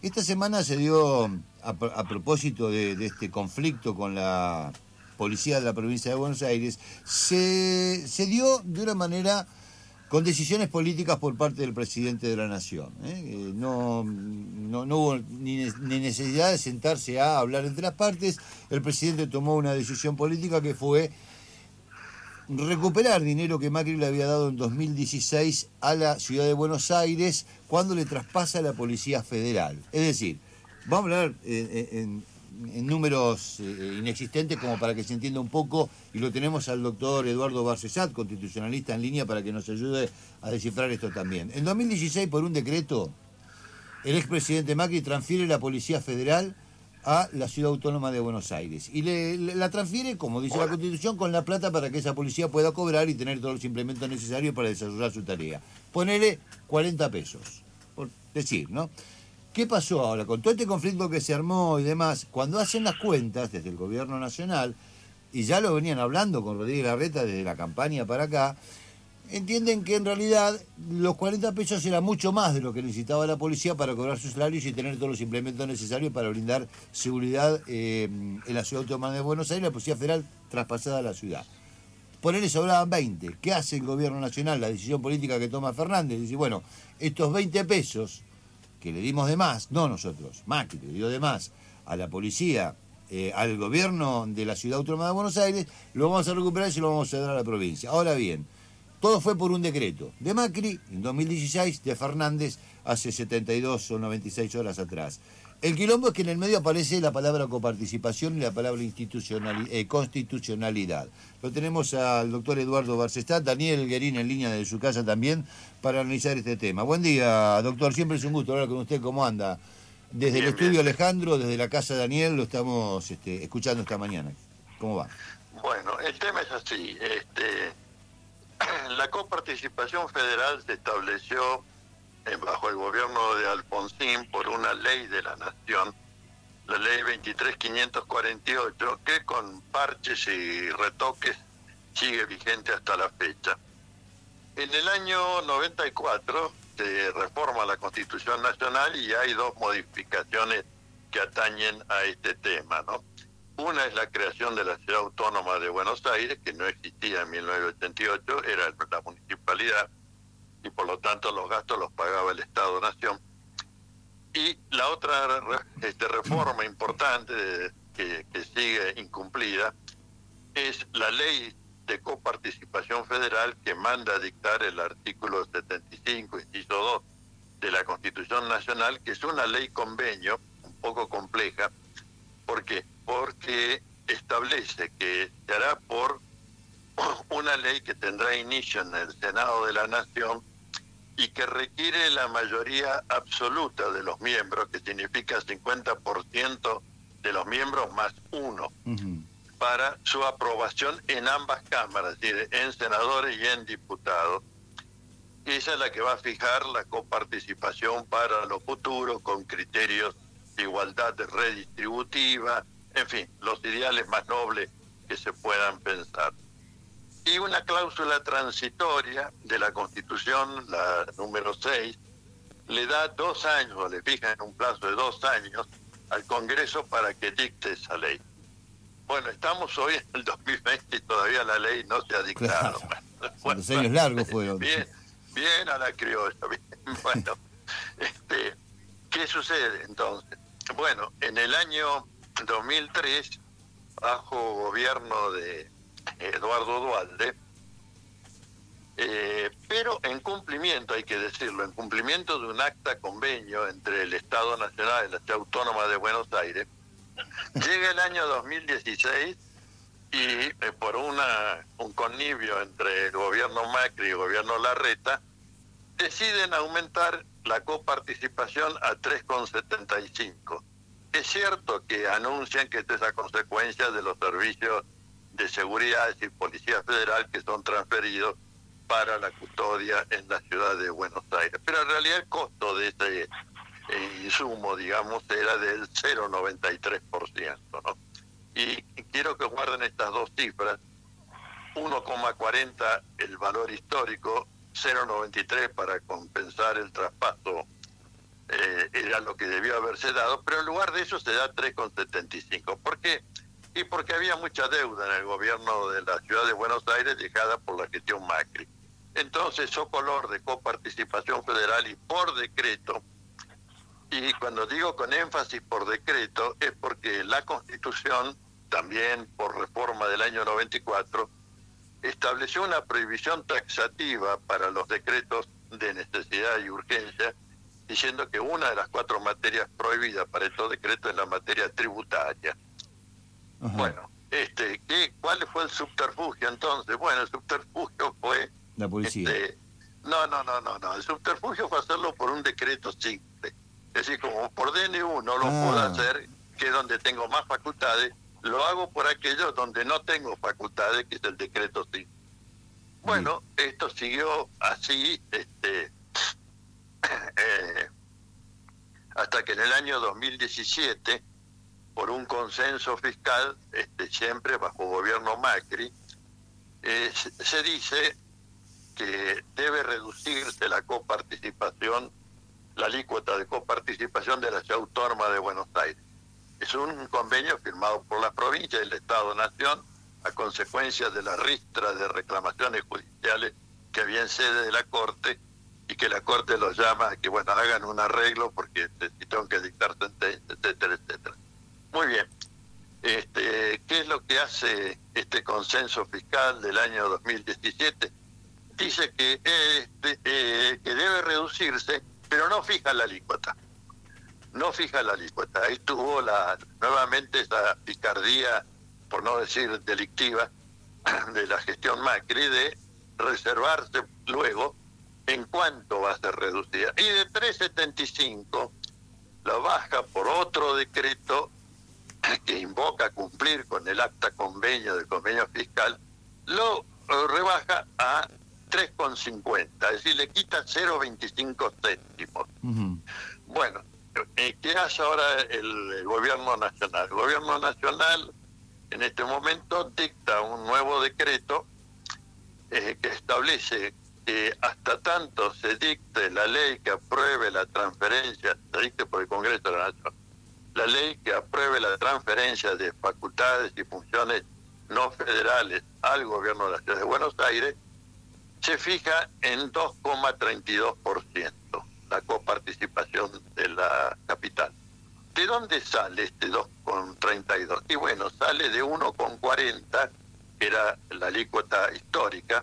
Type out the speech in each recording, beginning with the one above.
Esta semana se dio, a, propósito de, este conflicto con la policía de la provincia de Buenos Aires, se, dio de una manera con decisiones políticas por parte del presidente de la Nación. ¿eh? Eh, no, no, hubo ni, ni, necesidad de sentarse a hablar entre las partes. El presidente tomó una decisión política que fue recuperar dinero que Macri le había dado en 2016 a la ciudad de Buenos Aires cuando le traspasa a la Policía Federal. Es decir, vamos a hablar eh, eh, en, números eh, inexistentes como para que se entienda un poco y lo tenemos al doctor Eduardo Barcesat, constitucionalista en línea, para que nos ayude a descifrar esto también. En 2016, por un decreto, el expresidente Macri transfiere la Policía Federal a la ciudad autónoma de Buenos Aires. Y le, la transfiere, como dice la Constitución, con la plata para que esa policía pueda cobrar y tener todos los implementos necesarios para desarrollar su tarea. Ponele 40 pesos, por decir, ¿no? ¿Qué pasó ahora? Con todo este conflicto que se armó y demás, cuando hacen las cuentas desde el gobierno nacional, y ya lo venían hablando con Rodríguez Larreta desde la campaña para acá, entienden que en realidad los 40 pesos era mucho más de lo que necesitaba la policía para cobrar sus salarios y tener todos los implementos necesarios para brindar seguridad eh, en la ciudad autónoma de Buenos Aires, la Policía Federal traspasada a la ciudad. Por él sobraban 20. ¿Qué hace el gobierno nacional? La decisión política que toma Fernández. Dice, bueno, estos 20 pesos que le dimos de más, no nosotros, Macri le dio de más a la policía, eh, al gobierno de la ciudad autónoma de Buenos Aires, lo vamos a recuperar y se lo vamos a dar a la provincia. Ahora bien, todo fue por un decreto de Macri en 2016, de Fernández hace 72 o 96 horas atrás. El quilombo es que en el medio aparece la palabra coparticipación y la palabra eh, constitucionalidad. Lo tenemos al doctor Eduardo Barcestad, Daniel Guerín en línea de su casa también para analizar este tema. Buen día, doctor. Siempre es un gusto hablar con usted. ¿Cómo anda? Desde el estudio Alejandro, desde la casa Daniel, lo estamos este, escuchando esta mañana. ¿Cómo va? Bueno, el tema es así. Este, la coparticipación federal se estableció bajo el gobierno de Alfonsín por una ley de la Nación, la ley 23548, que con parches y retoques sigue vigente hasta la fecha. En el año 94 se reforma la Constitución Nacional y hay dos modificaciones que atañen a este tema, ¿no? Una es la creación de la Ciudad Autónoma de Buenos Aires, que no existía en 1988, era la municipalidad y por lo tanto los gastos los pagaba el Estado-Nación. Y la otra este, reforma importante que, que sigue incumplida es la ley de coparticipación federal que manda a dictar el artículo 75, inciso 2 de la Constitución Nacional, que es una ley convenio un poco compleja, porque porque establece que se hará por una ley que tendrá inicio en el Senado de la Nación y que requiere la mayoría absoluta de los miembros, que significa 50% de los miembros más uno, para su aprobación en ambas cámaras, es decir, en senadores y en diputados. Y esa es la que va a fijar la coparticipación para los futuros con criterios de igualdad redistributiva, en fin, los ideales más nobles que se puedan pensar. Y una cláusula transitoria de la Constitución, la número 6, le da dos años, o le fija en un plazo de dos años, al Congreso para que dicte esa ley. Bueno, estamos hoy en el 2020 y todavía la ley no se ha dictado. Bueno, años largos fueron. Bien, bien a la criolla. Bueno, este, ¿qué sucede entonces? Bueno, en el año 2003, bajo gobierno de Eduardo Dualde, eh, pero en cumplimiento, hay que decirlo, en cumplimiento de un acta convenio entre el Estado Nacional y la Ciudad Autónoma de Buenos Aires, llega el año 2016 y eh, por una un connivio entre el gobierno Macri y el gobierno Larreta, deciden aumentar la coparticipación a 3,75 es cierto que anuncian que esta es a consecuencia de los servicios de seguridad y policía federal que son transferidos para la custodia en la ciudad de Buenos Aires. Pero en realidad el costo de ese eh, insumo, digamos, era del 0,93%. ¿no? Y quiero que guarden estas dos cifras. 1,40 el valor histórico, 0,93 para compensar el traspaso eh, era lo que debió haberse dado, pero en lugar de eso se da 3,75. ¿Por qué? Y porque había mucha deuda en el gobierno de la ciudad de Buenos Aires dejada por la gestión Macri. Entonces, color de coparticipación federal y por decreto, y cuando digo con énfasis por decreto, es porque la Constitución, también por reforma del año 94, estableció una prohibición taxativa para los decretos de necesidad y urgencia, diciendo que una de las cuatro materias prohibidas para estos decretos es la materia tributaria. Bueno, este, ¿qué, ¿cuál fue el subterfugio entonces? Bueno, el subterfugio fue... La policía. Este, no, no, no, no, no. El subterfugio fue hacerlo por un decreto simple. Es decir, como por DNU no lo puedo ah. hacer, que es donde tengo más facultades, lo hago por aquello donde no tengo facultades, que es el decreto simple. Bueno, esto siguió así, este, eh, hasta que en el año 2017, por un consenso fiscal, este, siempre bajo gobierno Macri, eh, se dice que debe reducirse la coparticipación, la alícuota de coparticipación de la ciudad autónoma de Buenos Aires. Es un convenio firmado por la provincia y el Estado-Nación a consecuencia de la ristra de reclamaciones judiciales que había en sede de la Corte y que la Corte los llama a que, bueno, hagan un arreglo porque tengo que dictar sentencia, etcétera, etcétera. Muy bien. Este, ¿Qué es lo que hace este consenso fiscal del año 2017? Dice que, este, eh, que debe reducirse, pero no fija la alícuota. No fija la alícuota. Ahí tuvo la, nuevamente esa picardía, por no decir delictiva, de la gestión Macri de reservarse luego en cuánto va a ser reducida. Y de 375 lo baja por otro decreto que invoca cumplir con el acta convenio del convenio fiscal, lo rebaja a 3,50, es decir, le quita 0,25 céntimos. Bueno, eh, ¿qué hace ahora el, gobierno nacional? El gobierno nacional en este momento dicta un nuevo decreto eh, que establece que hasta tanto se dicte la ley que apruebe la transferencia, se dicte por el Congreso de la Nación, la ley que apruebe la transferencia de facultades y funciones no federales al gobierno de la ciudad de Buenos Aires, se fija en 2,32% la coparticipación de la capital. ¿De dónde sale este 2,32? Y bueno, sale de 1,40, que era la alícuota histórica,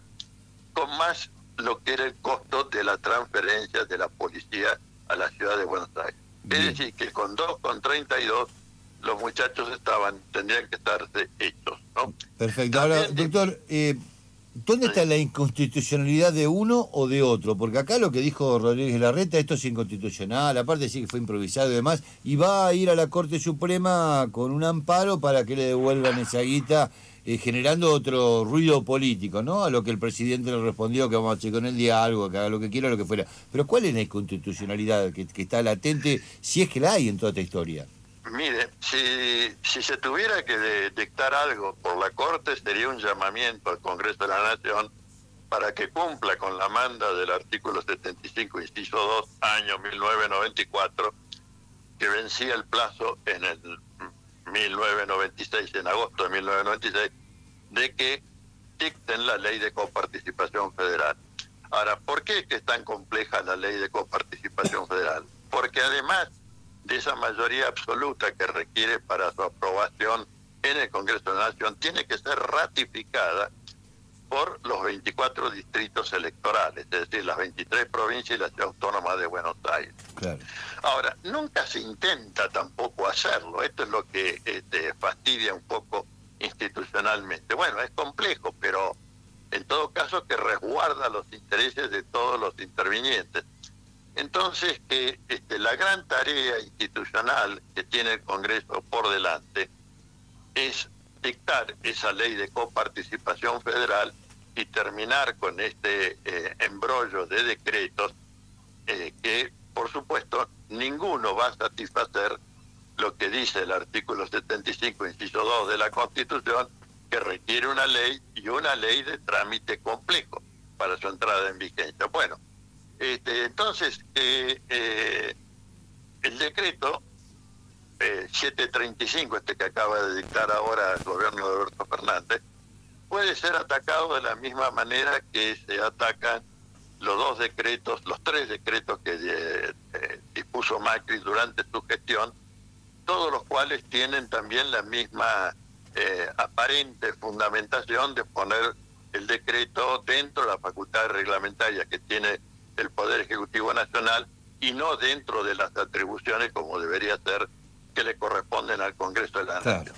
con más lo que era el costo de la transferencia de la policía a la ciudad de Buenos Aires. Es decir, que con 2,32 los muchachos estaban, tendrían que estar hechos. ¿no? Perfecto. Ahora, doctor, eh, ¿dónde está la inconstitucionalidad de uno o de otro? Porque acá lo que dijo Rodríguez Larreta, esto es inconstitucional, aparte sí que fue improvisado y demás, y va a ir a la Corte Suprema con un amparo para que le devuelvan esa guita eh, generando otro ruido político, ¿no? A lo que el presidente le respondió que vamos a hacer con el diálogo, que haga lo que quiera, lo que fuera. Pero ¿cuál es la inconstitucionalidad que, está latente, si es que la hay en toda esta historia? Mire, si, si se tuviera que dictar algo por la Corte, sería un llamamiento al Congreso de la Nación para que cumpla con la manda del artículo 75, inciso 2, año 1994, que vencía el plazo en el 1996, en agosto de 1996, de que dicten la ley de coparticipación federal. Ahora, ¿por qué es tan compleja la ley de coparticipación federal? Porque además de esa mayoría absoluta que requiere para su aprobación en el Congreso de la Nación, tiene que ser ratificada por los 24 distritos electorales, es decir, las 23 provincias y la ciudad autónoma de Buenos Aires. Ahora, nunca se intenta tampoco hacerlo, esto es lo que este, fastidia un poco institucionalmente. Bueno, es complejo, pero en todo caso que resguarda los intereses de todos los intervinientes. Entonces, que este, la gran tarea institucional que tiene el Congreso por delante es dictar esa ley de coparticipación federal y terminar con este eh, embrollo de decretos eh, que, por supuesto, ninguno va a satisfacer lo que dice el artículo 75, inciso 2 de la Constitución, que requiere una ley y una ley de trámite complejo para su entrada en vigencia. Bueno, este, entonces, eh, el decreto 735, este que acaba de dictar ahora el gobierno de Alberto Fernández, puede ser atacado de la misma manera que se atacan los dos decretos, los tres decretos que eh, eh, dispuso Macri durante su gestión, todos los cuales tienen también la misma eh, aparente fundamentación de poner el decreto dentro de la facultad reglamentaria que tiene el Poder Ejecutivo Nacional y no dentro de las atribuciones como debería ser que le corresponden al Congreso de la Nación.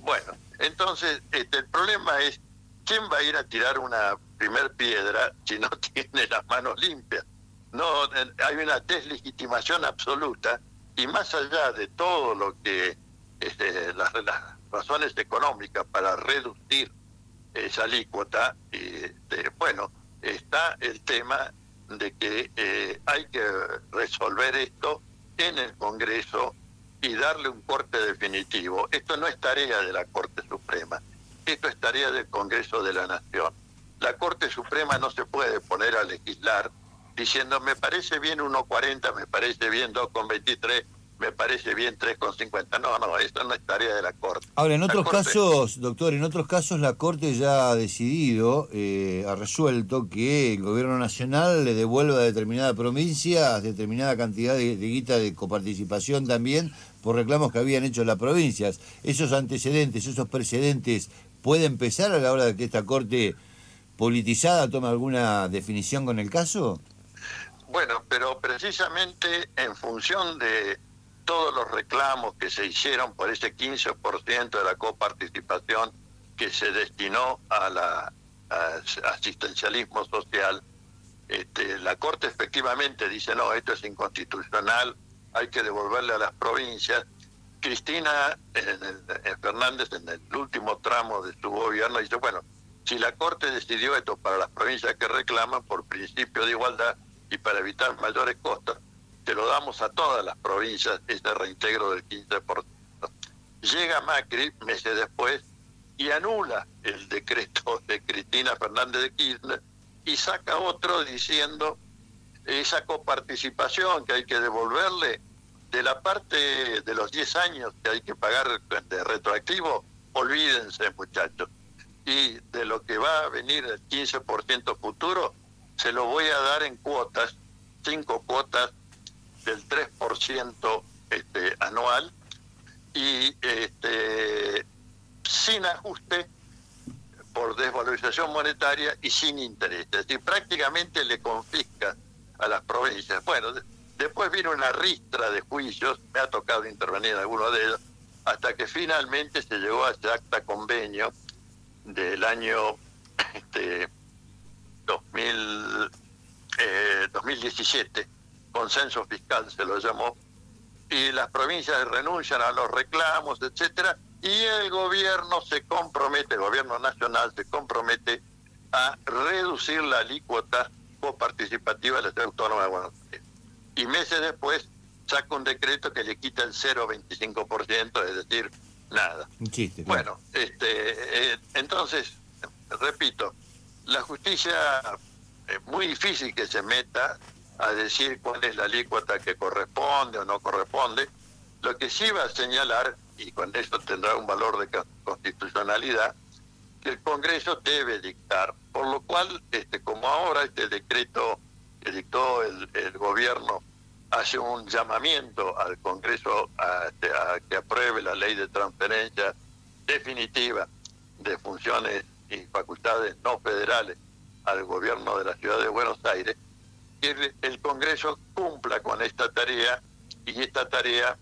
Bueno, entonces este, el problema es quién va a ir a tirar una primer piedra si no tiene las manos limpias. No, hay una deslegitimación absoluta y más allá de todo lo que este, las, razones económicas para reducir esa alícuota, este, bueno, está el tema de que eh, hay que resolver esto en el Congreso y darle un corte definitivo. Esto no es tarea de la Corte Suprema, esto es tarea del Congreso de la Nación. La Corte Suprema no se puede poner a legislar diciendo me parece bien 1.40, me parece bien 2.23, me parece bien 3,50. No, no, esto no es tarea de la Corte. Ahora, en otros casos, doctor, en otros casos la Corte ya ha decidido, eh, ha resuelto que el Gobierno Nacional le devuelva a determinada provincia determinada cantidad de, guita de coparticipación también por reclamos que habían hecho las provincias. ¿Esos antecedentes, esos precedentes puede empezar a la hora de que esta Corte politizada tome alguna definición con el caso? Bueno, pero precisamente en función de todos los reclamos que se hicieron por ese 15% de la coparticipación que se destinó a la asistencialismo social, este, la Corte efectivamente dice, no, esto es inconstitucional, hay que devolverle a las provincias. Cristina Fernández en el último tramo de su gobierno dice, bueno, si la Corte decidió esto para las provincias que reclaman por principio de igualdad y para evitar mayores costos, te lo damos a todas las provincias, este reintegro del 15%. Llega Macri meses después y anula el decreto de Cristina Fernández de Kirchner y saca otro diciendo esa coparticipación que hay que devolverle de la parte de los 10 años que hay que pagar de retroactivo, olvídense muchachos. Y de lo que va a venir el 15% futuro, se lo voy a dar en cuotas, cinco cuotas del 3% este, anual y este, sin ajuste por desvalorización monetaria y sin interés. Es decir, prácticamente le confisca a las provincias. Bueno, después vino una ristra de juicios, me ha tocado intervenir en alguno de ellos, hasta que finalmente se llegó a ese acta convenio del año este, 2000, 2017 consenso fiscal se lo llamó, y las provincias renuncian a los reclamos, etcétera, y el gobierno se compromete, el gobierno nacional se compromete a reducir la alícuota coparticipativa de la ciudad autónoma de Buenos Aires. Y meses después saca un decreto que le quita el 0,25%, es decir, nada. Bueno, este, eh, entonces, repito, la justicia es muy difícil que se meta a decir cuál es la alícuota que corresponde o no corresponde. Lo que sí va a señalar, y con esto tendrá un valor de constitucionalidad, que el Congreso debe dictar, por lo cual, este, como ahora este decreto que dictó el, gobierno hace un llamamiento al Congreso este, a, que apruebe la ley de transferencia definitiva de funciones y facultades no federales al gobierno de la ciudad de Buenos Aires, que el Congreso cumpla con esta tarea y esta tarea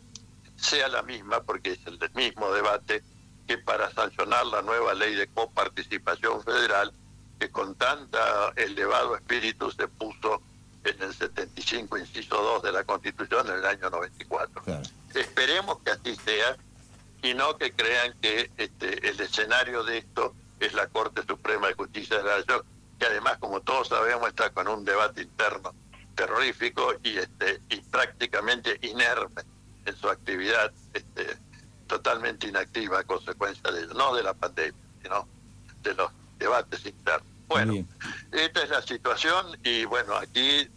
sea la misma, porque es el mismo debate, que para sancionar la nueva ley de coparticipación federal, que con tanta elevado espíritu se puso en el 75, inciso 2 de la Constitución en el año 94. Esperemos que así sea y no que crean que este, el escenario de esto es la Corte Suprema de Justicia de la Nación, que además, como todos sabemos, está con un debate interno terrorífico y este y prácticamente inerme en su actividad, este, totalmente inactiva a consecuencia de no de la pandemia, sino de los debates internos. Bueno, esta es la situación y bueno, aquí eh,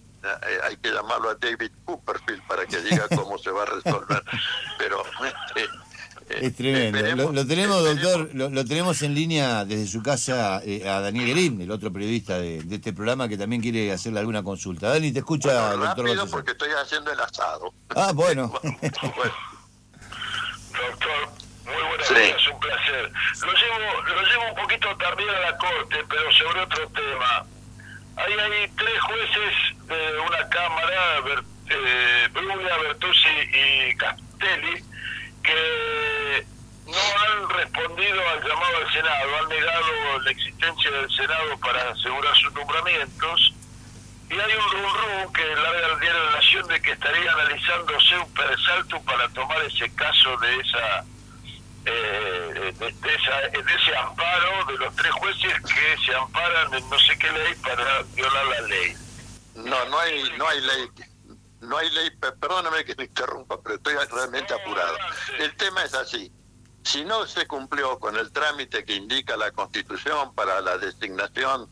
hay que llamarlo a David Cooperfield para que diga cómo se va a resolver. Pero este, es tremendo. Lo, tenemos, doctor, lo, tenemos en línea desde su casa eh, a Daniel Gerim, el otro periodista de, este programa que también quiere hacerle alguna consulta. Dani, te escucha, bueno, doctor. Rápido porque estoy haciendo el asado. Ah, bueno. Doctor, muy buenas Lo llevo, lo llevo un poquito también a la corte, pero sobre otro tema. Ahí hay tres jueces de una cámara, eh, Bruglia, Bertuzzi y Castelli, que no han respondido al llamado al Senado, han negado la existencia del Senado para asegurar sus nombramientos. Y hay un rum que larga el diario de Nación de que estaría analizándose un persalto para tomar ese caso de esa eh, de, de, ese amparo de los tres jueces que se amparan en no sé qué ley para violar la ley. No, no hay, no hay ley no hay ley, perdóname que me interrumpa, pero estoy realmente apurado. El tema es así. Si no se cumplió con el trámite que indica la Constitución para la designación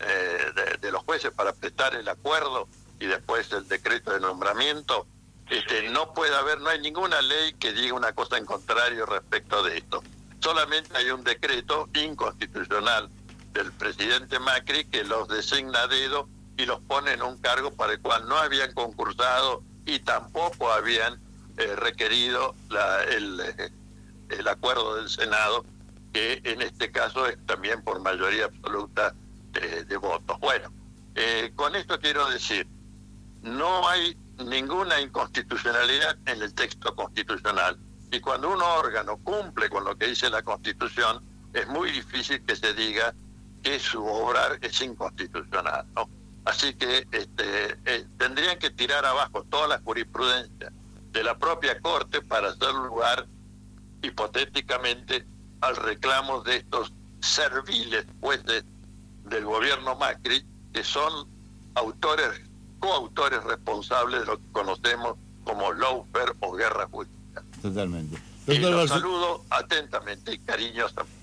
eh, de, los jueces para prestar el acuerdo y después el decreto de nombramiento, este, no puede haber, no hay ninguna ley que diga una cosa en contrario respecto de esto. Solamente hay un decreto inconstitucional del presidente Macri que los designa a dedo y los pone en un cargo para el cual no habían concursado y tampoco habían eh, requerido la, el, eh, el, acuerdo del Senado, que en este caso es también por mayoría absoluta de votos. Bueno, eh, con esto quiero decir, no hay ninguna inconstitucionalidad en el texto constitucional. Y cuando un órgano cumple con lo que dice la Constitución, es muy difícil que se diga que su obrar es inconstitucional. Así que este, eh, tendrían que tirar abajo toda la jurisprudencia de la propia Corte para hacer lugar, hipotéticamente, al reclamo de estos serviles jueces del gobierno Macri, que son autores, coautores responsables de lo que conocemos como lawfare o guerra jurídica. Totalmente. y los saludo atentamente y cariñosamente.